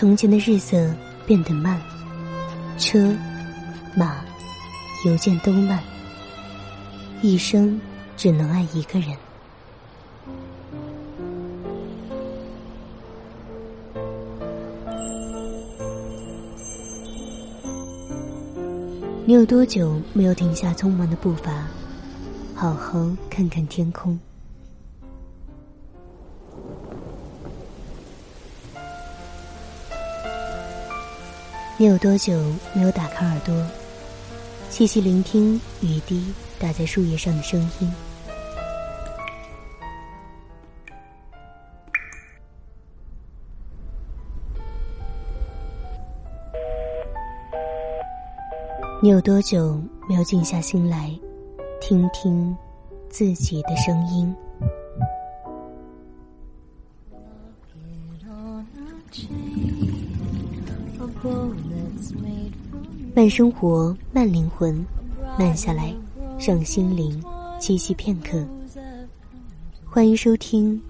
从前的日色变得慢，车、马、邮件都慢，一生只能爱一个人。你有多久没有停下匆忙的步伐，好好看看天空？你有多久没有打开耳朵，细细聆听雨滴打在树叶上的声音？你有多久没有静下心来，听听自己的声音？慢生活，慢灵魂，慢下来，让心灵栖息片刻。欢迎收听《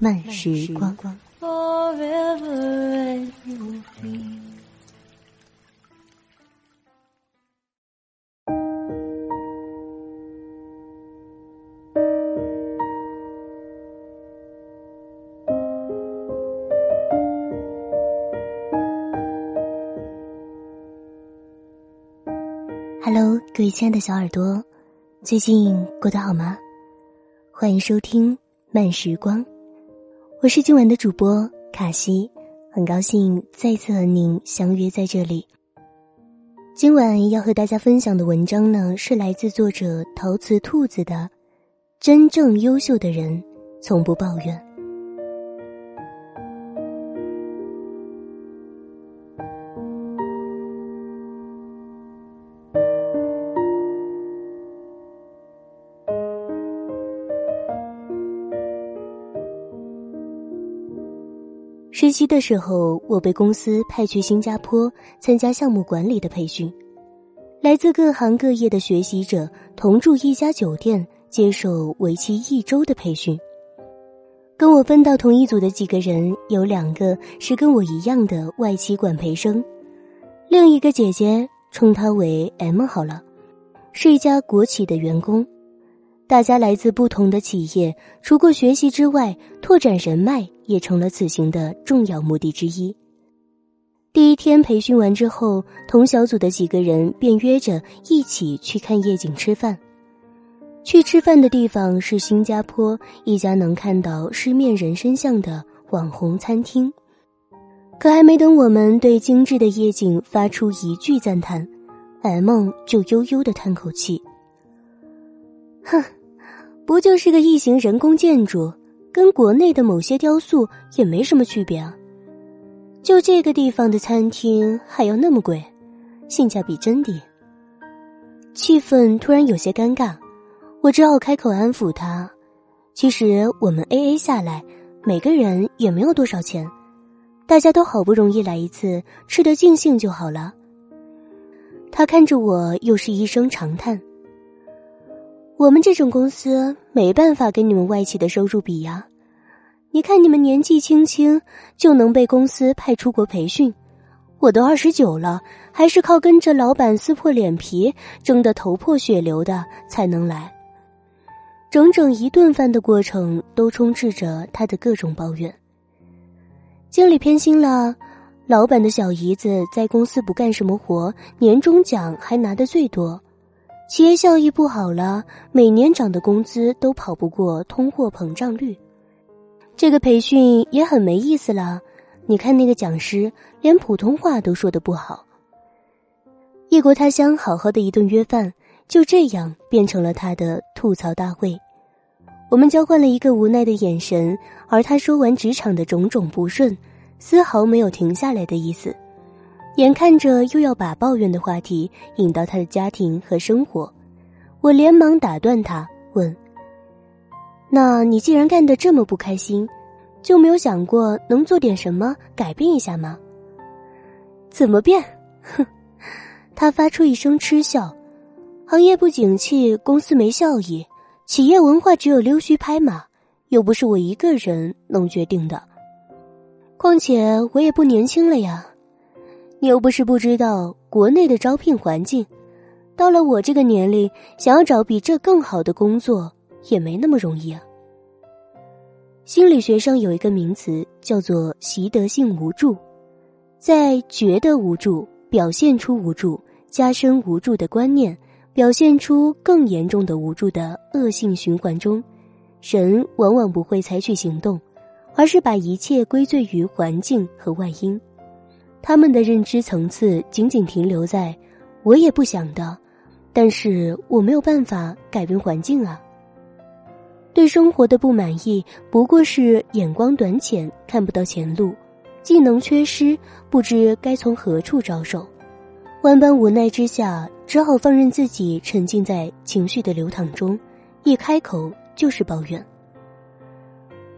慢时光》。各位亲爱的小耳朵，最近过得好吗？欢迎收听慢时光，我是今晚的主播卡西，很高兴再次和您相约在这里。今晚要和大家分享的文章呢，是来自作者陶瓷兔子的《真正优秀的人从不抱怨》。实习的时候，我被公司派去新加坡参加项目管理的培训，来自各行各业的学习者同住一家酒店，接受为期一周的培训。跟我分到同一组的几个人，有两个是跟我一样的外企管培生，另一个姐姐称她为 M 好了，是一家国企的员工。大家来自不同的企业，除过学习之外，拓展人脉也成了此行的重要目的之一。第一天培训完之后，同小组的几个人便约着一起去看夜景、吃饭。去吃饭的地方是新加坡一家能看到狮面人身像的网红餐厅。可还没等我们对精致的夜景发出一句赞叹，M 就悠悠的叹口气：“哼。”不就是个异形人工建筑，跟国内的某些雕塑也没什么区别啊。就这个地方的餐厅还要那么贵，性价比真低。气氛突然有些尴尬，我只好开口安抚他。其实我们 A A 下来，每个人也没有多少钱，大家都好不容易来一次，吃得尽兴就好了。他看着我，又是一声长叹。我们这种公司没办法跟你们外企的收入比呀！你看你们年纪轻轻就能被公司派出国培训，我都二十九了，还是靠跟着老板撕破脸皮争得头破血流的才能来。整整一顿饭的过程都充斥着他的各种抱怨。经理偏心了，老板的小姨子在公司不干什么活，年终奖还拿的最多。企业效益不好了，每年涨的工资都跑不过通货膨胀率。这个培训也很没意思了。你看那个讲师，连普通话都说的不好。异国他乡，好好的一顿约饭，就这样变成了他的吐槽大会。我们交换了一个无奈的眼神，而他说完职场的种种不顺，丝毫没有停下来的意思。眼看着又要把抱怨的话题引到他的家庭和生活，我连忙打断他，问：“那你既然干得这么不开心，就没有想过能做点什么改变一下吗？”怎么变？哼！他发出一声嗤笑：“行业不景气，公司没效益，企业文化只有溜须拍马，又不是我一个人能决定的。”况且我也不年轻了呀。你又不是不知道国内的招聘环境，到了我这个年龄，想要找比这更好的工作也没那么容易啊。心理学上有一个名词叫做习得性无助，在觉得无助、表现出无助、加深无助的观念。表现出更严重的无助的恶性循环中，人往往不会采取行动，而是把一切归罪于环境和外因。他们的认知层次仅仅停留在“我也不想的”，但是我没有办法改变环境啊。对生活的不满意，不过是眼光短浅，看不到前路，技能缺失，不知该从何处着手。万般无奈之下，只好放任自己沉浸在情绪的流淌中，一开口就是抱怨。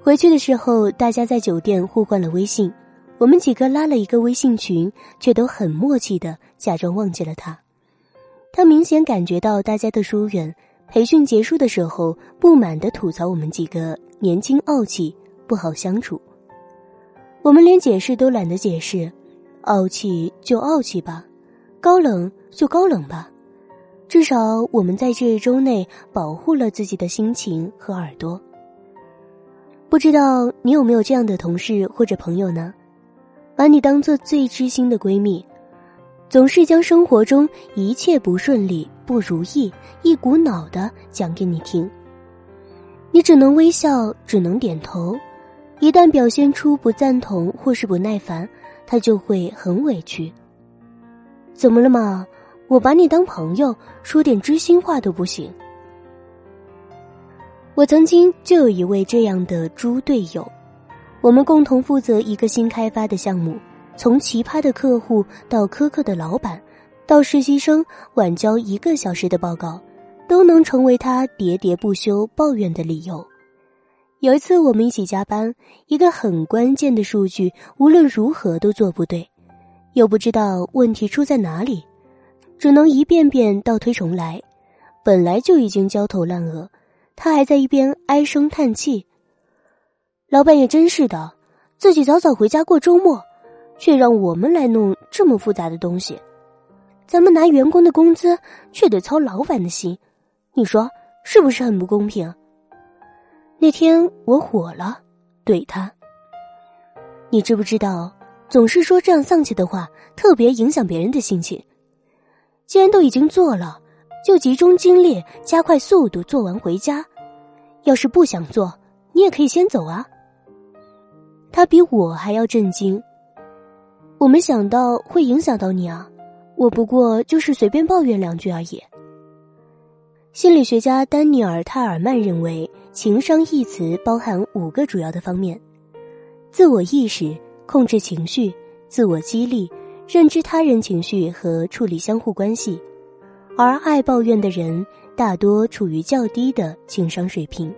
回去的时候，大家在酒店互换了微信，我们几个拉了一个微信群，却都很默契的假装忘记了他。他明显感觉到大家的疏远，培训结束的时候，不满的吐槽我们几个年轻傲气，不好相处。我们连解释都懒得解释，傲气就傲气吧。高冷就高冷吧，至少我们在这一周内保护了自己的心情和耳朵。不知道你有没有这样的同事或者朋友呢？把你当做最知心的闺蜜，总是将生活中一切不顺利、不如意一股脑的讲给你听。你只能微笑，只能点头。一旦表现出不赞同或是不耐烦，他就会很委屈。怎么了嘛？我把你当朋友，说点知心话都不行。我曾经就有一位这样的猪队友，我们共同负责一个新开发的项目，从奇葩的客户到苛刻的老板，到实习生晚交一个小时的报告，都能成为他喋喋不休抱怨的理由。有一次我们一起加班，一个很关键的数据无论如何都做不对。又不知道问题出在哪里，只能一遍遍倒推重来。本来就已经焦头烂额，他还在一边唉声叹气。老板也真是的，自己早早回家过周末，却让我们来弄这么复杂的东西。咱们拿员工的工资，却得操老板的心，你说是不是很不公平？那天我火了，怼他：“你知不知道？”总是说这样丧气的话，特别影响别人的心情。既然都已经做了，就集中精力，加快速度做完回家。要是不想做，你也可以先走啊。他比我还要震惊。我没想到会影响到你啊，我不过就是随便抱怨两句而已。心理学家丹尼尔·泰尔曼认为，情商一词包含五个主要的方面：自我意识。控制情绪、自我激励、认知他人情绪和处理相互关系，而爱抱怨的人大多处于较低的情商水平，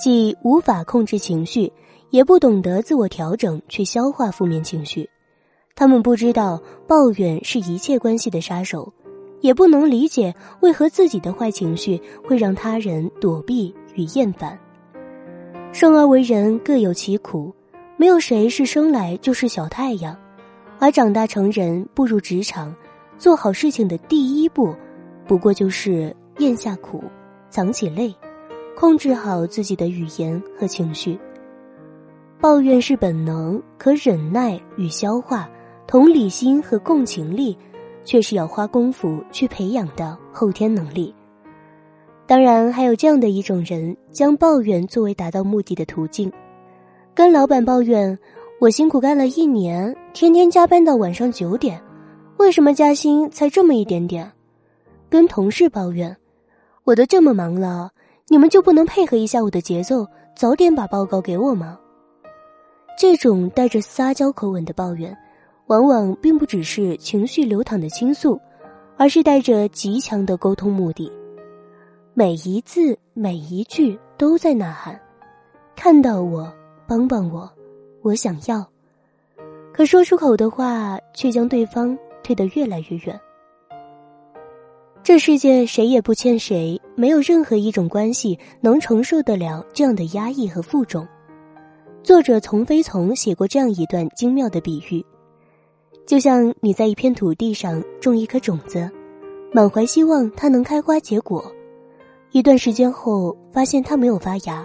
即无法控制情绪，也不懂得自我调整去消化负面情绪。他们不知道抱怨是一切关系的杀手，也不能理解为何自己的坏情绪会让他人躲避与厌烦。生而为人各有其苦。没有谁是生来就是小太阳，而长大成人步入职场，做好事情的第一步，不过就是咽下苦，藏起泪，控制好自己的语言和情绪。抱怨是本能，可忍耐与消化、同理心和共情力，却是要花功夫去培养的后天能力。当然，还有这样的一种人，将抱怨作为达到目的的途径。跟老板抱怨，我辛苦干了一年，天天加班到晚上九点，为什么加薪才这么一点点？跟同事抱怨，我都这么忙了，你们就不能配合一下我的节奏，早点把报告给我吗？这种带着撒娇口吻的抱怨，往往并不只是情绪流淌的倾诉，而是带着极强的沟通目的，每一字每一句都在呐喊，看到我。帮帮我，我想要。可说出口的话，却将对方推得越来越远。这世界谁也不欠谁，没有任何一种关系能承受得了这样的压抑和负重。作者从飞从写过这样一段精妙的比喻：就像你在一片土地上种一颗种子，满怀希望它能开花结果，一段时间后发现它没有发芽，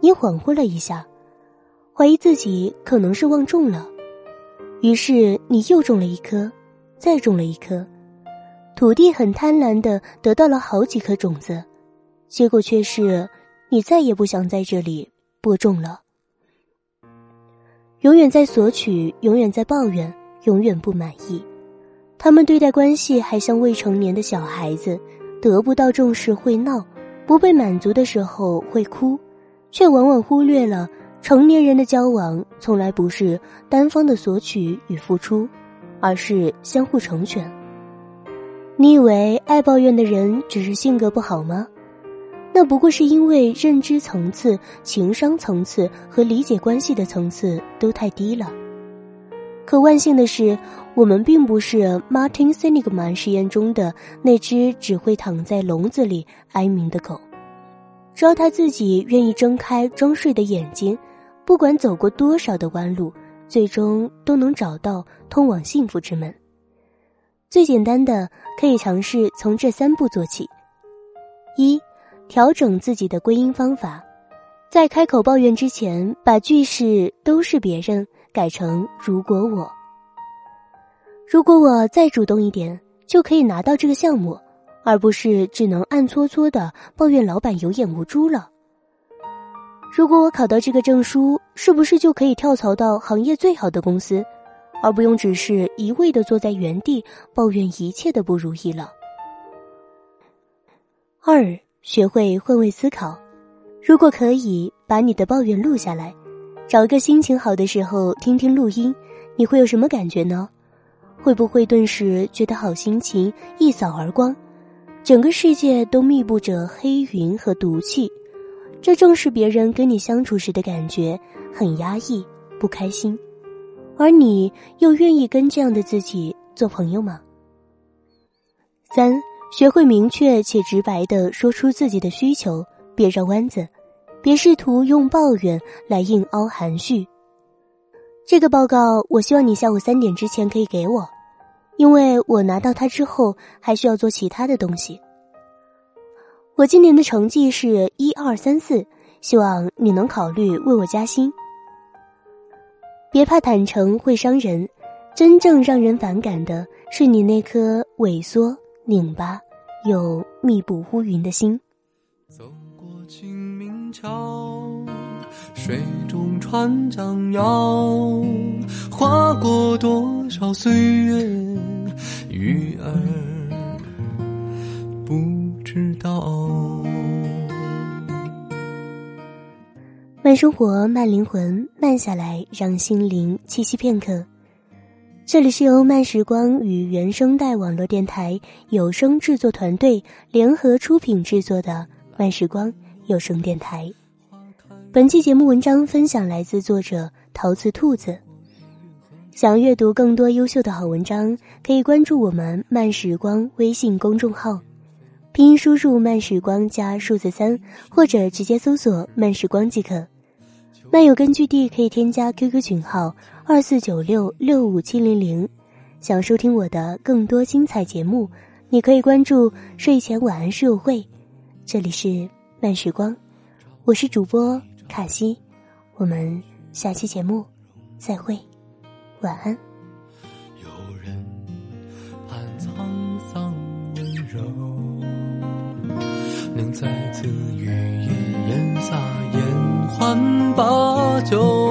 你恍惚了一下，怀疑自己可能是忘种了，于是你又种了一颗，再种了一颗，土地很贪婪的得到了好几颗种子，结果却是你再也不想在这里播种了。永远在索取，永远在抱怨，永远不满意。他们对待关系还像未成年的小孩子，得不到重视会闹，不被满足的时候会哭，却往往忽略了成年人的交往从来不是单方的索取与付出，而是相互成全。你以为爱抱怨的人只是性格不好吗？那不过是因为认知层次、情商层次和理解关系的层次都太低了。可万幸的是，我们并不是 Martin Seligman 实验中的那只只会躺在笼子里哀鸣的狗。只要他自己愿意睁开装睡的眼睛，不管走过多少的弯路，最终都能找到通往幸福之门。最简单的，可以尝试从这三步做起：一。调整自己的归因方法，在开口抱怨之前，把句式“都是别人”改成“如果我”。如果我再主动一点，就可以拿到这个项目，而不是只能暗搓搓的抱怨老板有眼无珠了。如果我考到这个证书，是不是就可以跳槽到行业最好的公司，而不用只是一味的坐在原地抱怨一切的不如意了？二。学会换位思考，如果可以把你的抱怨录下来，找个心情好的时候听听录音，你会有什么感觉呢？会不会顿时觉得好心情一扫而光？整个世界都密布着黑云和毒气，这正是别人跟你相处时的感觉，很压抑、不开心，而你又愿意跟这样的自己做朋友吗？三。学会明确且直白的说出自己的需求，别绕弯子，别试图用抱怨来硬凹含蓄。这个报告，我希望你下午三点之前可以给我，因为我拿到它之后还需要做其他的东西。我今年的成绩是一二三四，希望你能考虑为我加薪。别怕坦诚会伤人，真正让人反感的是你那颗萎缩。拧巴又密布乌云的心。走过清明桥，水中船桨摇，划过多少岁月，鱼儿不知道。慢生活，慢灵魂，慢下来，让心灵栖息片刻。这里是由慢时光与原声带网络电台有声制作团队联合出品制作的慢时光有声电台。本期节目文章分享来自作者陶瓷兔子。想阅读更多优秀的好文章，可以关注我们慢时光微信公众号，拼音输入慢时光加数字三，或者直接搜索慢时光即可。漫友根据地可以添加 QQ 群号。二四九六六五七零零，想收听我的更多精彩节目，你可以关注睡前晚安书友会。这里是慢时光，我是主播卡西，我们下期节目再会，晚安。把酒。